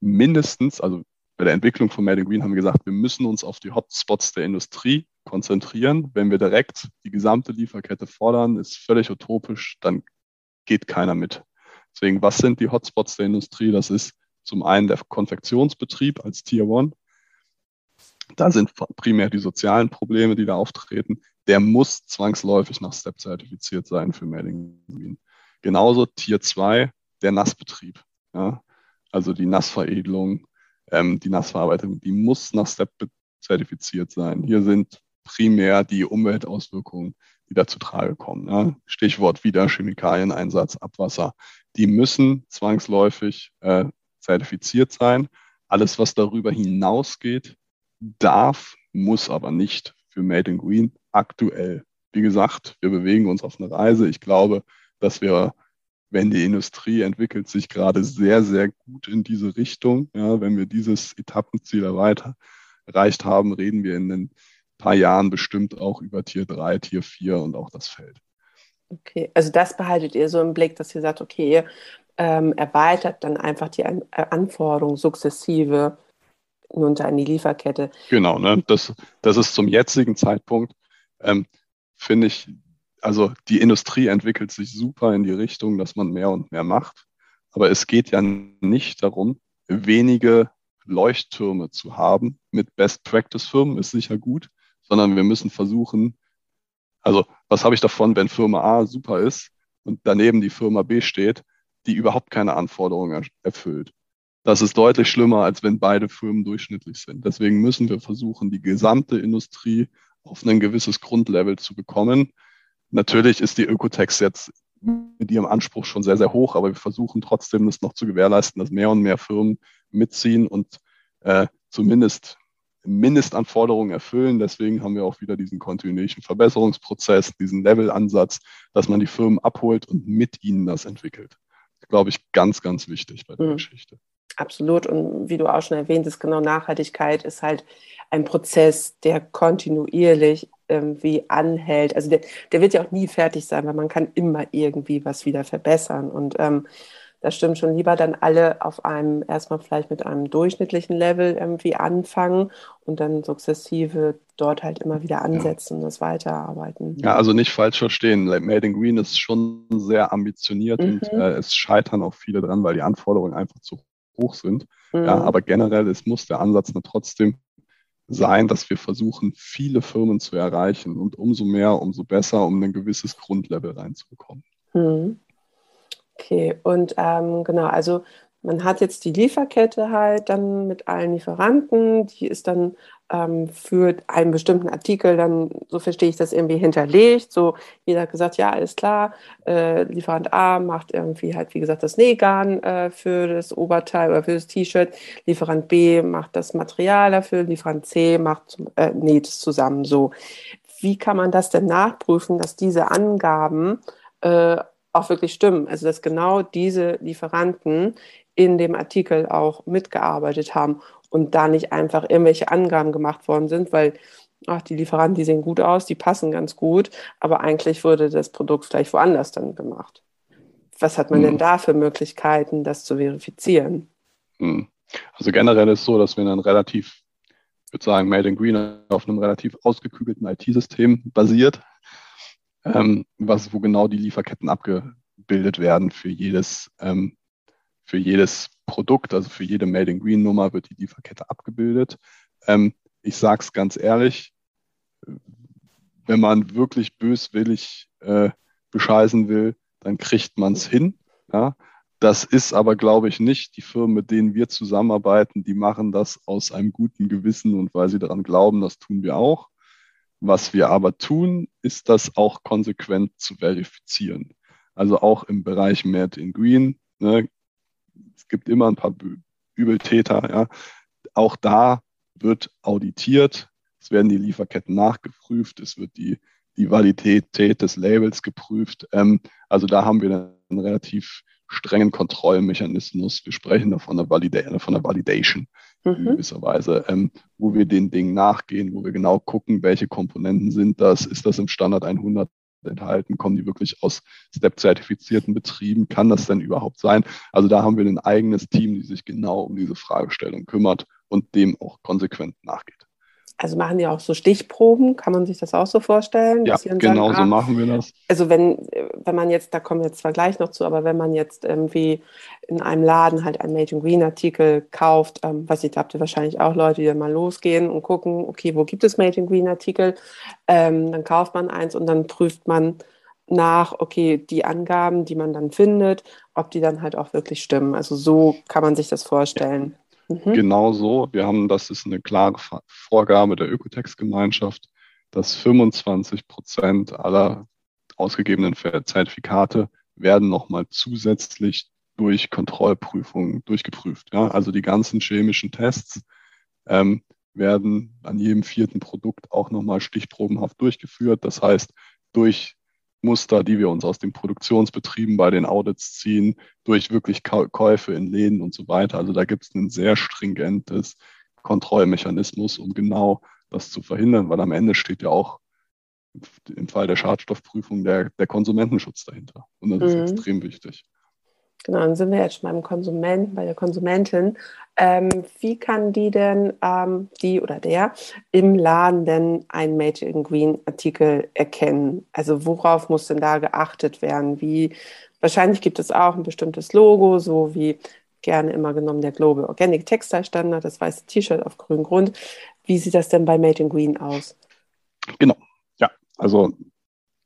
Mindestens, also bei der Entwicklung von Made in Green haben wir gesagt, wir müssen uns auf die Hotspots der Industrie konzentrieren. Wenn wir direkt die gesamte Lieferkette fordern, ist völlig utopisch, dann geht keiner mit. Deswegen, was sind die Hotspots der Industrie? Das ist zum einen der Konfektionsbetrieb als Tier One. Da sind primär die sozialen Probleme, die da auftreten. Der muss zwangsläufig nach STEP zertifiziert sein für Green. Genauso Tier 2, der Nassbetrieb. Ja? Also die Nassveredelung, ähm, die Nassverarbeitung, die muss nach STEP zertifiziert sein. Hier sind primär die Umweltauswirkungen, die da zu Trage kommen. Ja? Stichwort wieder Chemikalieneinsatz, Abwasser. Die müssen zwangsläufig äh, zertifiziert sein. Alles, was darüber hinausgeht, darf, muss aber nicht für Made in Green aktuell. Wie gesagt, wir bewegen uns auf eine Reise. Ich glaube, dass wir, wenn die Industrie entwickelt sich gerade sehr, sehr gut in diese Richtung, ja, wenn wir dieses Etappenziel erreicht haben, reden wir in ein paar Jahren bestimmt auch über Tier 3, Tier 4 und auch das Feld. Okay, also das behaltet ihr so im Blick, dass ihr sagt, okay, ähm, erweitert dann einfach die An Anforderungen sukzessive unter in die Lieferkette. Genau, ne? das, das ist zum jetzigen Zeitpunkt, ähm, finde ich, also die Industrie entwickelt sich super in die Richtung, dass man mehr und mehr macht. Aber es geht ja nicht darum, wenige Leuchttürme zu haben mit Best-Practice-Firmen, ist sicher gut, sondern wir müssen versuchen, also was habe ich davon, wenn Firma A super ist und daneben die Firma B steht, die überhaupt keine Anforderungen erfüllt. Das ist deutlich schlimmer, als wenn beide Firmen durchschnittlich sind. Deswegen müssen wir versuchen, die gesamte Industrie auf ein gewisses Grundlevel zu bekommen, Natürlich ist die Ökotex jetzt mit ihrem Anspruch schon sehr, sehr hoch, aber wir versuchen trotzdem, das noch zu gewährleisten, dass mehr und mehr Firmen mitziehen und äh, zumindest Mindestanforderungen erfüllen. Deswegen haben wir auch wieder diesen kontinuierlichen Verbesserungsprozess, diesen Levelansatz, dass man die Firmen abholt und mit ihnen das entwickelt. Das glaube ich, ganz, ganz wichtig bei der mhm. Geschichte. Absolut. Und wie du auch schon erwähnt hast, genau Nachhaltigkeit ist halt ein Prozess, der kontinuierlich irgendwie anhält. Also der, der wird ja auch nie fertig sein, weil man kann immer irgendwie was wieder verbessern. Und ähm, das stimmt schon lieber dann alle auf einem, erstmal vielleicht mit einem durchschnittlichen Level irgendwie anfangen und dann sukzessive dort halt immer wieder ansetzen ja. und das weiterarbeiten. Ja, also nicht falsch verstehen. Made in Green ist schon sehr ambitioniert mhm. und äh, es scheitern auch viele dran, weil die Anforderungen einfach zu hoch sind. Mhm. Ja, aber generell es muss der Ansatz trotzdem sein, dass wir versuchen, viele Firmen zu erreichen und umso mehr, umso besser, um ein gewisses Grundlevel reinzubekommen. Mhm. Okay, und ähm, genau, also man hat jetzt die Lieferkette halt dann mit allen Lieferanten, die ist dann ähm, für einen bestimmten Artikel dann, so verstehe ich das irgendwie hinterlegt. So, jeder hat gesagt, ja, alles klar, äh, Lieferant A macht irgendwie halt, wie gesagt, das Nähgarn äh, für das Oberteil oder für das T-Shirt, Lieferant B macht das Material dafür, Lieferant C macht, äh, näht es zusammen so. Wie kann man das denn nachprüfen, dass diese Angaben äh, auch wirklich stimmen? Also, dass genau diese Lieferanten in dem Artikel auch mitgearbeitet haben und da nicht einfach irgendwelche Angaben gemacht worden sind, weil ach, die Lieferanten, die sehen gut aus, die passen ganz gut, aber eigentlich wurde das Produkt vielleicht woanders dann gemacht. Was hat man hm. denn da für Möglichkeiten, das zu verifizieren? Hm. Also generell ist es so, dass wir dann relativ, ich würde sagen, Made in Green auf einem relativ ausgekügelten IT-System basiert, ähm, was, wo genau die Lieferketten abgebildet werden für jedes, ähm, für jedes Produkt, also für jede Made in Green Nummer wird die Lieferkette abgebildet. Ähm, ich sage es ganz ehrlich, wenn man wirklich böswillig äh, bescheißen will, dann kriegt man es hin. Ja? Das ist aber, glaube ich, nicht die Firmen, mit denen wir zusammenarbeiten, die machen das aus einem guten Gewissen und weil sie daran glauben, das tun wir auch. Was wir aber tun, ist das auch konsequent zu verifizieren. Also auch im Bereich Made in Green ne, es gibt immer ein paar Übeltäter. Ja. Auch da wird auditiert, es werden die Lieferketten nachgeprüft, es wird die die Validität des Labels geprüft. Ähm, also da haben wir einen relativ strengen Kontrollmechanismus. Wir sprechen da von der, Valida von der Validation mhm. in gewisser Weise, ähm, wo wir den Dingen nachgehen, wo wir genau gucken, welche Komponenten sind das, ist das im Standard 100 enthalten, kommen die wirklich aus STEP-zertifizierten Betrieben, kann das denn überhaupt sein? Also da haben wir ein eigenes Team, die sich genau um diese Fragestellung kümmert und dem auch konsequent nachgeht. Also machen die auch so Stichproben, kann man sich das auch so vorstellen? Ja, genau sagen, so ah, machen wir das. Also wenn, wenn man jetzt, da kommen wir jetzt zwar gleich noch zu, aber wenn man jetzt irgendwie in einem Laden halt einen Made in Green Artikel kauft, ähm, was ich, da habt ihr wahrscheinlich auch Leute, die dann mal losgehen und gucken, okay, wo gibt es Made in Green Artikel? Ähm, dann kauft man eins und dann prüft man nach, okay, die Angaben, die man dann findet, ob die dann halt auch wirklich stimmen. Also so kann man sich das vorstellen. Mhm. Genau so. Wir haben, das ist eine klare Vorgabe der Ökotex-Gemeinschaft, dass 25 Prozent aller ausgegebenen Zertifikate werden nochmal zusätzlich durch Kontrollprüfungen durchgeprüft. Ja? Also die ganzen chemischen Tests ähm, werden an jedem vierten Produkt auch nochmal stichprobenhaft durchgeführt. Das heißt, durch Muster, die wir uns aus den Produktionsbetrieben bei den Audits ziehen, durch wirklich Käufe in Läden und so weiter. Also da gibt es ein sehr stringentes Kontrollmechanismus, um genau das zu verhindern, weil am Ende steht ja auch im Fall der Schadstoffprüfung der, der Konsumentenschutz dahinter. Und das mhm. ist extrem wichtig. Genau, dann sind wir jetzt schon beim Konsumenten, bei der Konsumentin. Ähm, wie kann die denn, ähm, die oder der, im Laden denn einen Made in Green Artikel erkennen? Also worauf muss denn da geachtet werden? Wie, wahrscheinlich gibt es auch ein bestimmtes Logo, so wie gerne immer genommen der Global Organic Textile Standard, das weiße T-Shirt auf grünem Grund. Wie sieht das denn bei Made in Green aus? Genau, ja, also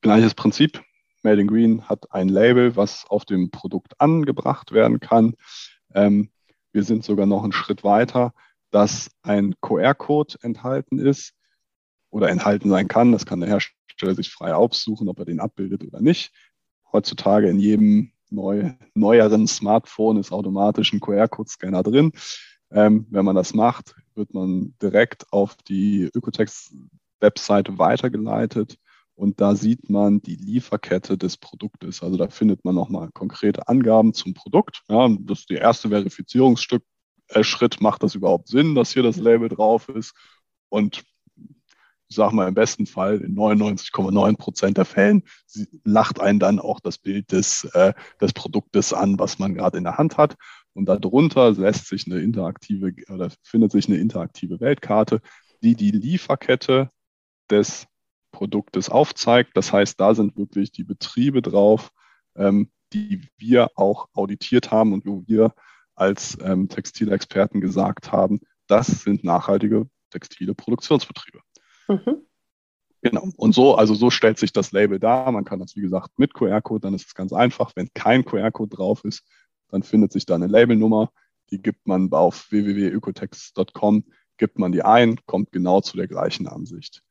gleiches Prinzip. Made in Green hat ein Label, was auf dem Produkt angebracht werden kann. Ähm, wir sind sogar noch einen Schritt weiter, dass ein QR-Code enthalten ist oder enthalten sein kann. Das kann der Hersteller sich frei aussuchen, ob er den abbildet oder nicht. Heutzutage in jedem neu, neueren Smartphone ist automatisch ein QR-Code-Scanner drin. Ähm, wenn man das macht, wird man direkt auf die Ökotex-Webseite weitergeleitet und da sieht man die Lieferkette des Produktes. Also da findet man nochmal konkrete Angaben zum Produkt. Ja, das ist der erste Verifizierungsschritt. Äh, macht das überhaupt Sinn, dass hier das Label drauf ist? Und ich sage mal im besten Fall in 99,9 Prozent der Fällen lacht einen dann auch das Bild des, äh, des Produktes an, was man gerade in der Hand hat. Und darunter lässt sich eine interaktive oder findet sich eine interaktive Weltkarte, die die Lieferkette des Produktes aufzeigt. Das heißt, da sind wirklich die Betriebe drauf, ähm, die wir auch auditiert haben und wo wir als ähm, Textilexperten gesagt haben, das sind nachhaltige textile Produktionsbetriebe. Mhm. Genau. Und so, also so stellt sich das Label dar. Man kann das, wie gesagt, mit QR-Code, dann ist es ganz einfach. Wenn kein QR-Code drauf ist, dann findet sich da eine Labelnummer. Die gibt man auf www.ökotext.com, gibt man die ein, kommt genau zu der gleichen Ansicht.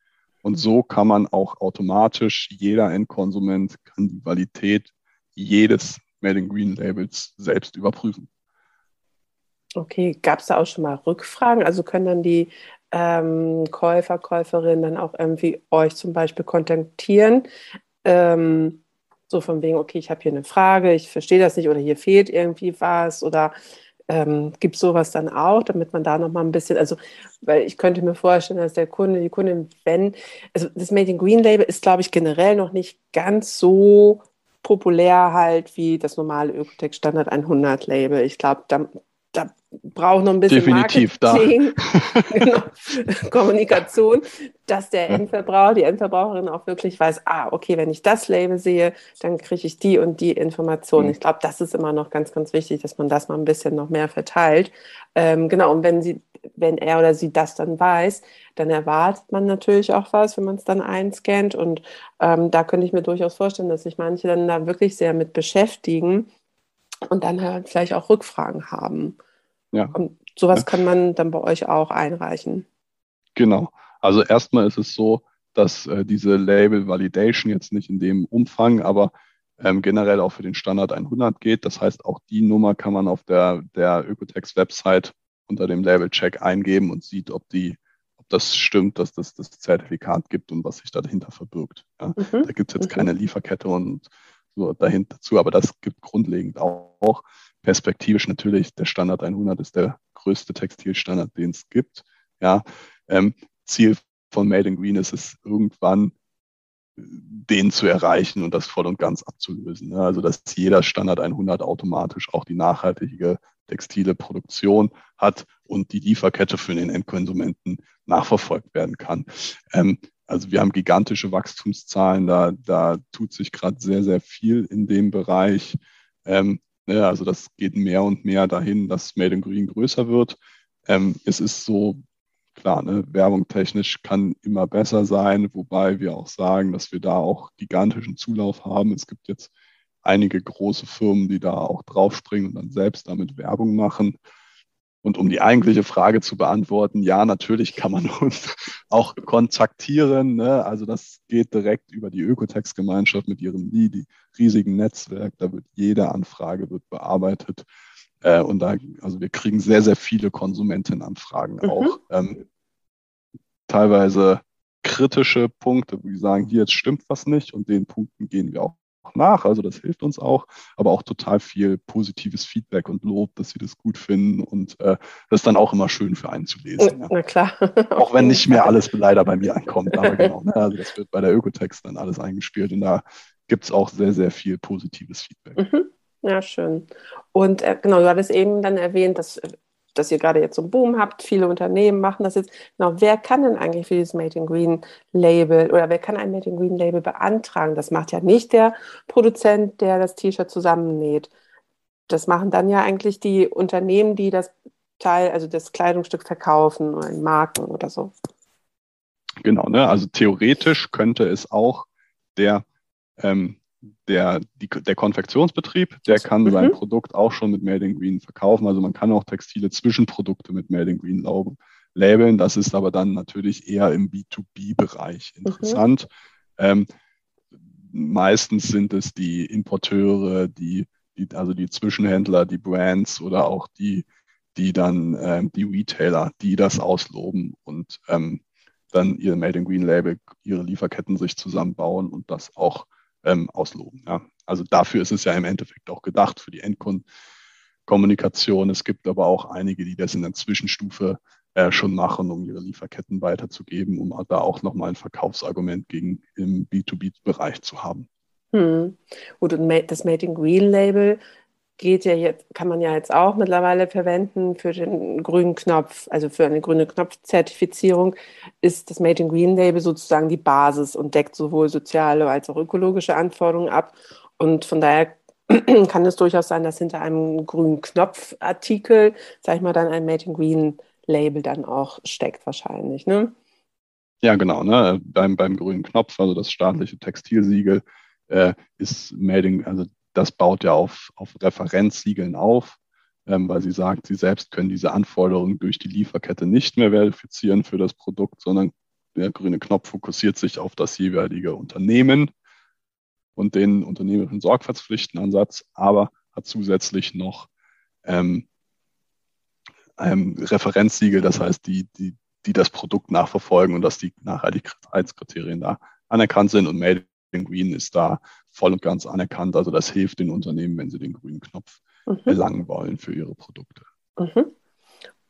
Und so kann man auch automatisch, jeder Endkonsument kann die Validität jedes Made in Green Labels selbst überprüfen. Okay, gab es da auch schon mal Rückfragen? Also können dann die ähm, Käufer, Käuferinnen dann auch irgendwie euch zum Beispiel kontaktieren? Ähm, so von wegen, okay, ich habe hier eine Frage, ich verstehe das nicht oder hier fehlt irgendwie was oder ähm, gibt sowas dann auch, damit man da nochmal ein bisschen, also, weil ich könnte mir vorstellen, dass der Kunde, die Kundin, wenn, also das Made in Green Label ist, glaube ich, generell noch nicht ganz so populär halt wie das normale Ökotech Standard 100 Label. Ich glaube, da, da braucht noch ein bisschen Definitiv Marketing, <laughs> genau, Kommunikation, dass der Endverbraucher, die Endverbraucherin auch wirklich weiß, ah, okay, wenn ich das Label sehe, dann kriege ich die und die Informationen. Mhm. Ich glaube, das ist immer noch ganz, ganz wichtig, dass man das mal ein bisschen noch mehr verteilt. Ähm, genau, und wenn sie, wenn er oder sie das dann weiß, dann erwartet man natürlich auch was, wenn man es dann einscannt. Und ähm, da könnte ich mir durchaus vorstellen, dass sich manche dann da wirklich sehr mit beschäftigen und dann halt vielleicht auch Rückfragen haben. Ja. Und sowas ja. kann man dann bei euch auch einreichen. Genau. Also erstmal ist es so, dass äh, diese Label Validation jetzt nicht in dem Umfang, aber ähm, generell auch für den Standard 100 geht. Das heißt, auch die Nummer kann man auf der, der Ökotex-Website unter dem Label-Check eingeben und sieht, ob die, ob das stimmt, dass das das Zertifikat gibt und was sich dahinter verbirgt. Ja. Mhm. Da gibt es jetzt mhm. keine Lieferkette und so dahinter zu, aber das gibt grundlegend auch perspektivisch natürlich. Der Standard 100 ist der größte Textilstandard, den es gibt. Ja, ähm, Ziel von Made in Green ist es irgendwann den zu erreichen und das voll und ganz abzulösen. Ne? Also dass jeder Standard 100 automatisch auch die nachhaltige textile Produktion hat und die Lieferkette für den Endkonsumenten nachverfolgt werden kann. Ähm, also wir haben gigantische Wachstumszahlen, da, da tut sich gerade sehr, sehr viel in dem Bereich. Ähm, ne, also das geht mehr und mehr dahin, dass Made in Green größer wird. Ähm, es ist so, klar, ne, Werbung technisch kann immer besser sein, wobei wir auch sagen, dass wir da auch gigantischen Zulauf haben. Es gibt jetzt einige große Firmen, die da auch draufspringen und dann selbst damit Werbung machen. Und um die eigentliche Frage zu beantworten, ja, natürlich kann man uns <laughs> auch kontaktieren. Ne? Also das geht direkt über die Ökotex-Gemeinschaft mit ihrem die riesigen Netzwerk. Da wird jede Anfrage wird bearbeitet. Äh, und da, also wir kriegen sehr, sehr viele Konsumentinnenanfragen mhm. auch. Ähm, teilweise kritische Punkte, wo die sagen, hier, jetzt stimmt was nicht und den Punkten gehen wir auch nach, also das hilft uns auch, aber auch total viel positives Feedback und Lob, dass sie das gut finden und äh, das ist dann auch immer schön für einen zu lesen. Ja. Na klar. <laughs> auch wenn nicht mehr alles <laughs> leider bei mir ankommt, aber <laughs> genau, ne? also das wird bei der Ökotext dann alles eingespielt und da gibt es auch sehr, sehr viel positives Feedback. Mhm. Ja, schön. Und äh, genau, du hattest eben dann erwähnt, dass, dass ihr gerade jetzt so einen Boom habt, viele Unternehmen machen das jetzt. Genau, wer kann denn eigentlich für dieses Made in Green Label oder wer kann ein Made in Green Label beantragen? Das macht ja nicht der Produzent, der das T-Shirt zusammennäht. Das machen dann ja eigentlich die Unternehmen, die das Teil, also das Kleidungsstück verkaufen oder in Marken oder so. Genau, ne? Also theoretisch könnte es auch der ähm, der, die, der Konfektionsbetrieb, der kann mhm. sein Produkt auch schon mit Made in Green verkaufen. Also man kann auch textile Zwischenprodukte mit Made in Green labeln. Das ist aber dann natürlich eher im B2B-Bereich mhm. interessant. Mhm. Ähm, meistens sind es die Importeure, die, die, also die Zwischenhändler, die Brands oder auch die, die dann ähm, die Retailer, die das ausloben und ähm, dann ihr Made in Green Label, ihre Lieferketten sich zusammenbauen und das auch ähm, ausloben. Ja. Also dafür ist es ja im Endeffekt auch gedacht, für die Endkundenkommunikation. Es gibt aber auch einige, die das in der Zwischenstufe äh, schon machen, um ihre Lieferketten weiterzugeben, um da auch nochmal ein Verkaufsargument gegen im B2B-Bereich zu haben. Hm. Gut, und das Made in Green Label geht ja jetzt, kann man ja jetzt auch mittlerweile verwenden für den grünen Knopf, also für eine grüne Knopfzertifizierung, ist das Made in Green Label sozusagen die Basis und deckt sowohl soziale als auch ökologische Anforderungen ab. Und von daher <clears throat> kann es durchaus sein, dass hinter einem grünen Knopfartikel, sag ich mal, dann ein Made in Green Label dann auch steckt wahrscheinlich, ne? Ja, genau, ne? Beim, beim grünen Knopf, also das staatliche Textilsiegel, äh, ist Made in, also das baut ja auf, auf Referenzsiegeln auf, ähm, weil sie sagt, sie selbst können diese Anforderungen durch die Lieferkette nicht mehr verifizieren für das Produkt, sondern der grüne Knopf fokussiert sich auf das jeweilige Unternehmen und den unternehmerischen Sorgfaltspflichtenansatz, aber hat zusätzlich noch ähm, ein Referenzsiegel, das heißt, die, die, die das Produkt nachverfolgen und dass die Nachhaltigkeitskriterien da anerkannt sind und in Green ist da voll und ganz anerkannt. Also das hilft den Unternehmen, wenn sie den grünen Knopf mhm. erlangen wollen für ihre Produkte. Mhm.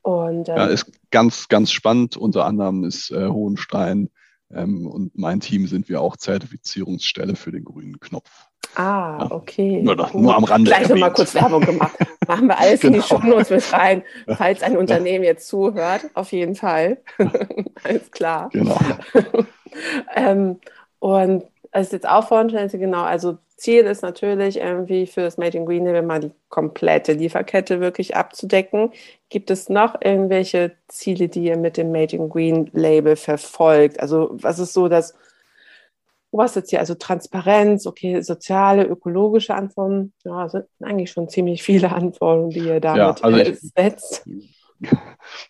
Und, ähm, ja, ist ganz, ganz spannend. Unter anderem ist äh, Hohenstein ähm, und mein Team sind wir auch Zertifizierungsstelle für den grünen Knopf. Ah, ja, okay. Nur, cool. nur, am Rande. Gleich nochmal kurz Werbung gemacht. Machen wir alles genau. in die <laughs> genau. Shownotes mit rein, falls ein Unternehmen jetzt zuhört. Auf jeden Fall. <laughs> alles klar. Genau. <laughs> ähm, und ist jetzt auch vorstellen, genau, also Ziel ist natürlich irgendwie für das Made in Green Label mal die komplette Lieferkette wirklich abzudecken. Gibt es noch irgendwelche Ziele, die ihr mit dem Made in Green Label verfolgt? Also was ist so das, was jetzt hier, also Transparenz, okay, soziale, ökologische Anforderungen, ja, sind eigentlich schon ziemlich viele Anforderungen, die ihr damit ja, also ich, setzt. <laughs>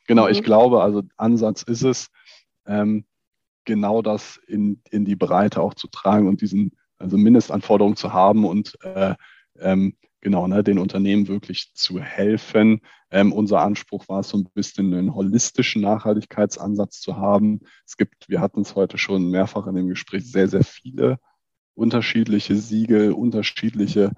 Genau, ich mhm. glaube, also Ansatz ist es, ähm, genau das in, in die Breite auch zu tragen und diesen also Mindestanforderungen zu haben und äh, ähm, genau, ne, den Unternehmen wirklich zu helfen. Ähm, unser Anspruch war es so ein bisschen einen holistischen Nachhaltigkeitsansatz zu haben. Es gibt, wir hatten es heute schon mehrfach in dem Gespräch, sehr, sehr viele unterschiedliche Siegel, unterschiedliche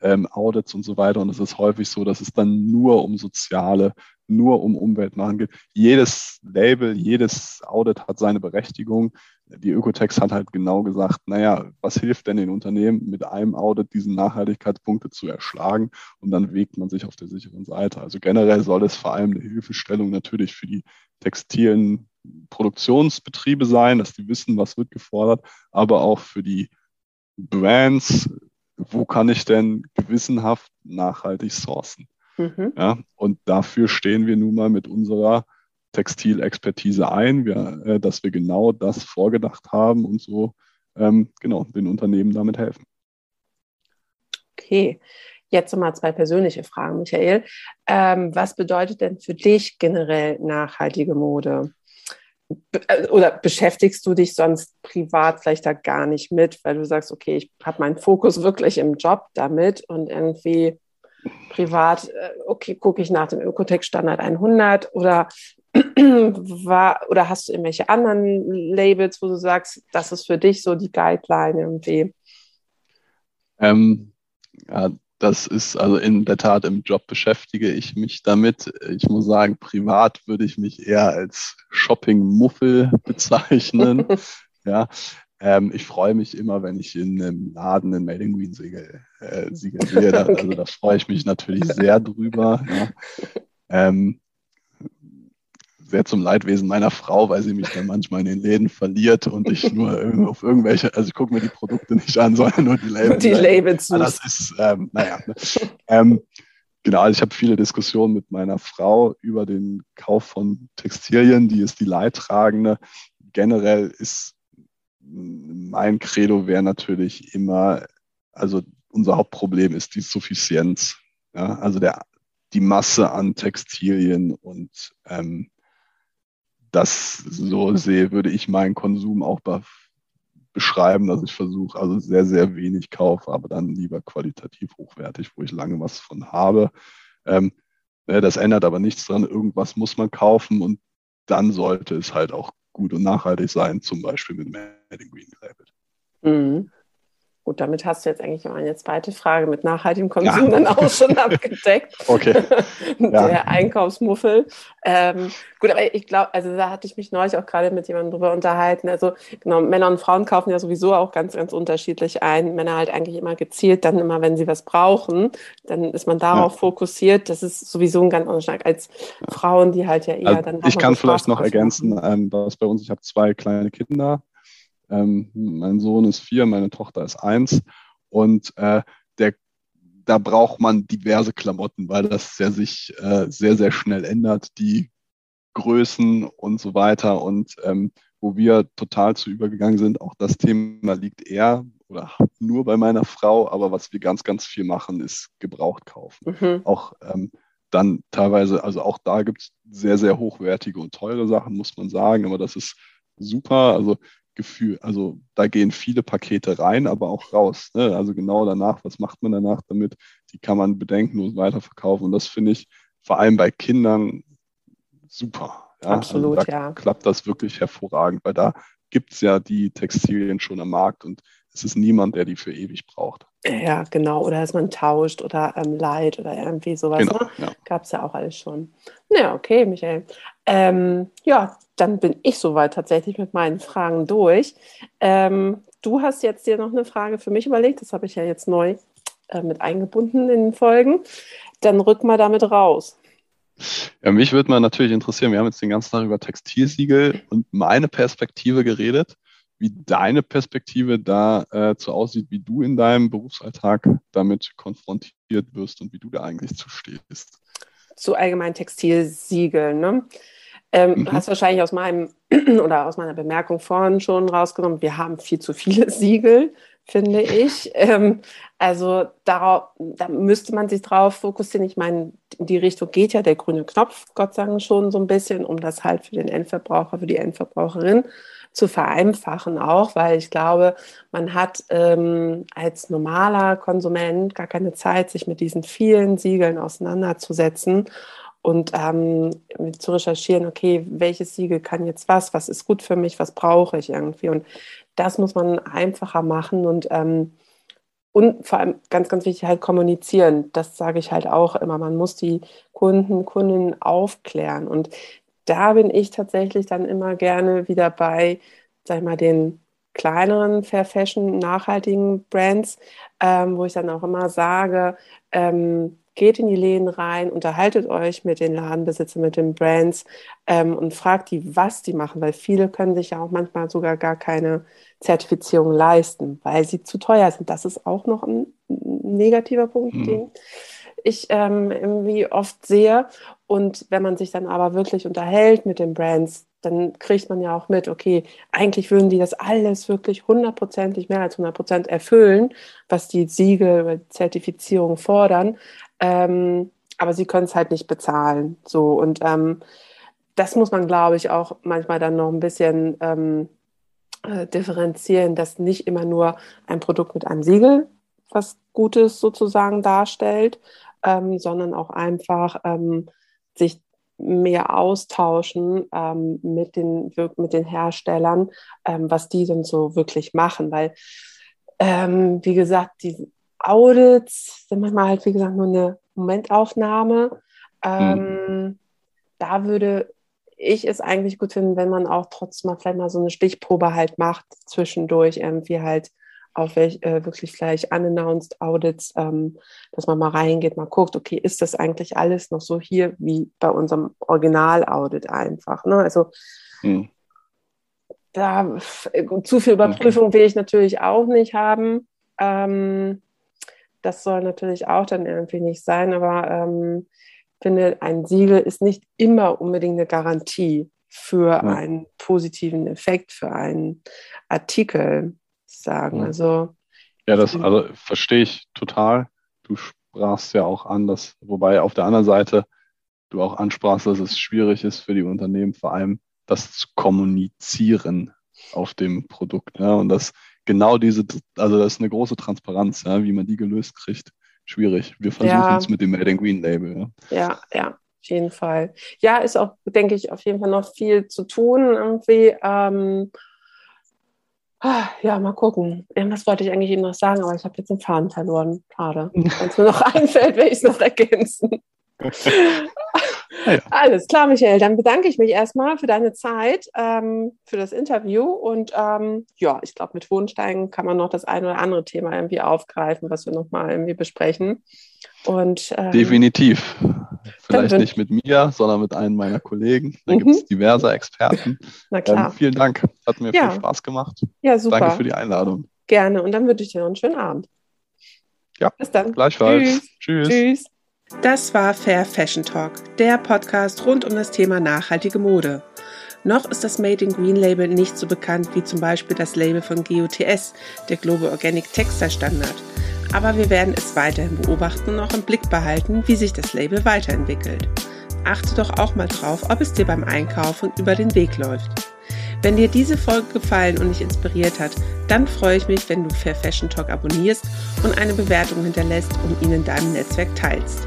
ähm, Audits und so weiter. Und es ist häufig so, dass es dann nur um soziale, nur um Umweltmachen geht. Jedes Label, jedes Audit hat seine Berechtigung. Die Ökotex hat halt genau gesagt, naja, was hilft denn den Unternehmen, mit einem Audit diesen Nachhaltigkeitspunkte zu erschlagen? Und dann wägt man sich auf der sicheren Seite. Also generell soll es vor allem eine Hilfestellung natürlich für die textilen Produktionsbetriebe sein, dass die wissen, was wird gefordert, aber auch für die Brands, wo kann ich denn gewissenhaft nachhaltig sourcen? Mhm. Ja, und dafür stehen wir nun mal mit unserer Textilexpertise ein, wir, äh, dass wir genau das vorgedacht haben und so ähm, genau den Unternehmen damit helfen. Okay, jetzt nochmal zwei persönliche Fragen, Michael. Ähm, was bedeutet denn für dich generell nachhaltige Mode? Äh, oder beschäftigst du dich sonst privat vielleicht da gar nicht mit, weil du sagst, okay, ich habe meinen Fokus wirklich im Job damit und irgendwie privat, äh, okay, gucke ich nach dem Ökotech-Standard 100 oder <clears throat> war, oder hast du irgendwelche anderen Labels, wo du sagst, das ist für dich so die Guideline irgendwie? Ähm, ja, das ist also in der Tat im Job beschäftige ich mich damit. Ich muss sagen, privat würde ich mich eher als Shopping-Muffel <laughs> bezeichnen. <laughs> ja, ähm, ich freue mich immer, wenn ich in einem Laden ein Made in Green Siegel, äh, Siegel sehe. Da, <laughs> okay. Also da freue ich mich natürlich sehr drüber. Ja. Ähm, sehr zum Leidwesen meiner Frau, weil sie mich dann manchmal in den Läden verliert und ich nur auf irgendwelche, also ich gucke mir die Produkte nicht an, sondern nur die Labels. Die Labels. Ja, das ist, ähm, naja. Ne. ähm, genau, also ich habe viele Diskussionen mit meiner Frau über den Kauf von Textilien, die ist die Leidtragende. Generell ist mein Credo wäre natürlich immer, also unser Hauptproblem ist die Suffizienz. Ja, also der, die Masse an Textilien und ähm, das so sehe, würde ich meinen Konsum auch be beschreiben, dass ich versuche, also sehr, sehr wenig kaufe, aber dann lieber qualitativ hochwertig, wo ich lange was von habe. Ähm, ne, das ändert aber nichts dran. Irgendwas muss man kaufen und dann sollte es halt auch gut und nachhaltig sein, zum Beispiel mit Made in Green gelabelt. Mhm. Gut, damit hast du jetzt eigentlich meine zweite Frage mit nachhaltigem Konsum ja. dann auch schon <laughs> abgedeckt. Okay. <laughs> Der ja. Einkaufsmuffel. Ähm, gut, aber ich glaube, also da hatte ich mich neulich auch gerade mit jemandem drüber unterhalten. Also genau, Männer und Frauen kaufen ja sowieso auch ganz, ganz unterschiedlich ein. Männer halt eigentlich immer gezielt, dann immer, wenn sie was brauchen, dann ist man darauf ja. fokussiert. Das ist sowieso ein ganz Unterschied als Frauen, die halt ja eher also dann. Ich kann vielleicht noch ergänzen, ähm, was bei uns, ich habe zwei kleine Kinder ähm, mein Sohn ist vier, meine Tochter ist eins. Und äh, der, da braucht man diverse Klamotten, weil das ja sich äh, sehr, sehr schnell ändert, die Größen und so weiter. Und ähm, wo wir total zu übergegangen sind, auch das Thema liegt eher oder nur bei meiner Frau, aber was wir ganz, ganz viel machen, ist gebraucht kaufen. Mhm. Auch ähm, dann teilweise, also auch da gibt es sehr, sehr hochwertige und teure Sachen, muss man sagen, aber das ist super. Also Gefühl. Also da gehen viele Pakete rein, aber auch raus. Ne? Also genau danach, was macht man danach damit? Die kann man bedenkenlos weiterverkaufen. Und das finde ich vor allem bei Kindern super. Ja? Absolut, also da ja. Klappt das wirklich hervorragend, weil da gibt es ja die Textilien schon am Markt und es ist niemand, der die für ewig braucht. Ja, genau. Oder dass man tauscht oder ähm, leiht oder irgendwie sowas. Genau, ne? ja. Gab es ja auch alles schon. Ja, okay, Michael. Ähm, ja, dann bin ich soweit tatsächlich mit meinen Fragen durch. Ähm, du hast jetzt dir noch eine Frage für mich überlegt. Das habe ich ja jetzt neu äh, mit eingebunden in den Folgen. Dann rück mal damit raus. Ja, mich würde mal natürlich interessieren, wir haben jetzt den ganzen Tag über Textilsiegel und meine Perspektive geredet, wie deine Perspektive da äh, so aussieht, wie du in deinem Berufsalltag damit konfrontiert wirst und wie du da eigentlich zu stehst. Zu allgemeinen Textilsiegeln, ne? Ähm, mhm. Hast wahrscheinlich aus meinem <clears throat> oder aus meiner Bemerkung vorhin schon rausgenommen, wir haben viel zu viele <laughs> Siegel finde ich. <laughs> Ähm, also darauf, da müsste man sich drauf fokussieren. Ich meine, in die Richtung geht ja der grüne Knopf, Gott sei Dank schon so ein bisschen, um das halt für den Endverbraucher, für die Endverbraucherin zu vereinfachen auch, weil ich glaube, man hat ähm, als normaler Konsument gar keine Zeit, sich mit diesen vielen Siegeln auseinanderzusetzen und ähm, zu recherchieren, okay, welches Siegel kann jetzt was, was ist gut für mich, was brauche ich irgendwie. Und das muss man einfacher machen und, ähm, und vor allem ganz, ganz wichtig halt kommunizieren. Das sage ich halt auch immer. Man muss die Kunden, Kundinnen aufklären. Und da bin ich tatsächlich dann immer gerne wieder bei, sag ich mal, den kleineren Fair Fashion, nachhaltigen Brands, ähm, wo ich dann auch immer sage, ähm, geht in die Läden rein, unterhaltet euch mit den Ladenbesitzern, mit den Brands ähm, und fragt die, was die machen, weil viele können sich ja auch manchmal sogar gar keine Zertifizierung leisten, weil sie zu teuer sind. Das ist auch noch ein negativer Punkt, mhm. den ich ähm, irgendwie oft sehe. Und wenn man sich dann aber wirklich unterhält mit den Brands, dann kriegt man ja auch mit, okay, eigentlich würden die das alles wirklich hundertprozentig, mehr als hundertprozentig erfüllen, was die Siegel oder Zertifizierung fordern. Ähm, aber sie können es halt nicht bezahlen. So und ähm, das muss man, glaube ich, auch manchmal dann noch ein bisschen ähm, äh, differenzieren, dass nicht immer nur ein Produkt mit einem Siegel was Gutes sozusagen darstellt, ähm, sondern auch einfach ähm, sich mehr austauschen ähm, mit, den, mit den Herstellern, ähm, was die denn so wirklich machen. Weil, ähm, wie gesagt, die Audits sind manchmal halt, wie gesagt, nur eine Momentaufnahme. Mhm. Da würde ich es eigentlich gut finden, wenn man auch trotzdem mal vielleicht mal so eine Stichprobe halt macht, zwischendurch irgendwie halt auf welch, äh, wirklich gleich unannounced Audits, ähm, dass man mal reingeht, mal guckt, okay, ist das eigentlich alles noch so hier wie bei unserem Original-Audit einfach. Ne? Also hm. da zu viel Überprüfung will ich natürlich auch nicht haben. Ähm, das soll natürlich auch dann irgendwie nicht sein, aber ähm, finde, ein Siegel ist nicht immer unbedingt eine Garantie für ja. einen positiven Effekt, für einen Artikel sagen. Also ja, das also verstehe ich total. Du sprachst ja auch an, dass, wobei auf der anderen Seite du auch ansprachst, dass es schwierig ist für die Unternehmen, vor allem das zu kommunizieren auf dem Produkt. Ja, und das genau diese, also das ist eine große Transparenz, ja, wie man die gelöst kriegt. Schwierig. Wir versuchen ja. es mit dem Made in Green Label. Ja. ja, ja, auf jeden Fall. Ja, ist auch, denke ich, auf jeden Fall noch viel zu tun irgendwie. Ähm, Ah, ja, mal gucken. Irgendwas wollte ich eigentlich eben noch sagen, aber ich habe jetzt den Faden verloren. Schade. Wenn es mir noch <laughs> einfällt, werde ich es noch ergänzen. <laughs> ja. Alles klar, Michael. Dann bedanke ich mich erstmal für deine Zeit, ähm, für das Interview. Und ähm, ja, ich glaube, mit Wohnsteigen kann man noch das eine oder andere Thema irgendwie aufgreifen, was wir nochmal irgendwie besprechen. Und, ähm, Definitiv. Vielleicht nicht mit mir, sondern mit einem meiner Kollegen. Da mhm. gibt es diverse Experten. Na klar. Ähm, vielen Dank. Hat mir ja. viel Spaß gemacht. Ja, super. Danke für die Einladung. Gerne. Und dann wünsche ich dir noch einen schönen Abend. Ja. Bis dann. Gleichfalls. Tschüss. Tschüss. Tschüss. Das war Fair Fashion Talk, der Podcast rund um das Thema nachhaltige Mode. Noch ist das Made in Green Label nicht so bekannt wie zum Beispiel das Label von GOTS, der Global Organic Textile Standard aber wir werden es weiterhin beobachten und auch im Blick behalten, wie sich das Label weiterentwickelt. Achte doch auch mal drauf, ob es dir beim Einkaufen über den Weg läuft. Wenn dir diese Folge gefallen und dich inspiriert hat, dann freue ich mich, wenn du Fair Fashion Talk abonnierst und eine Bewertung hinterlässt und ihn in deinem Netzwerk teilst.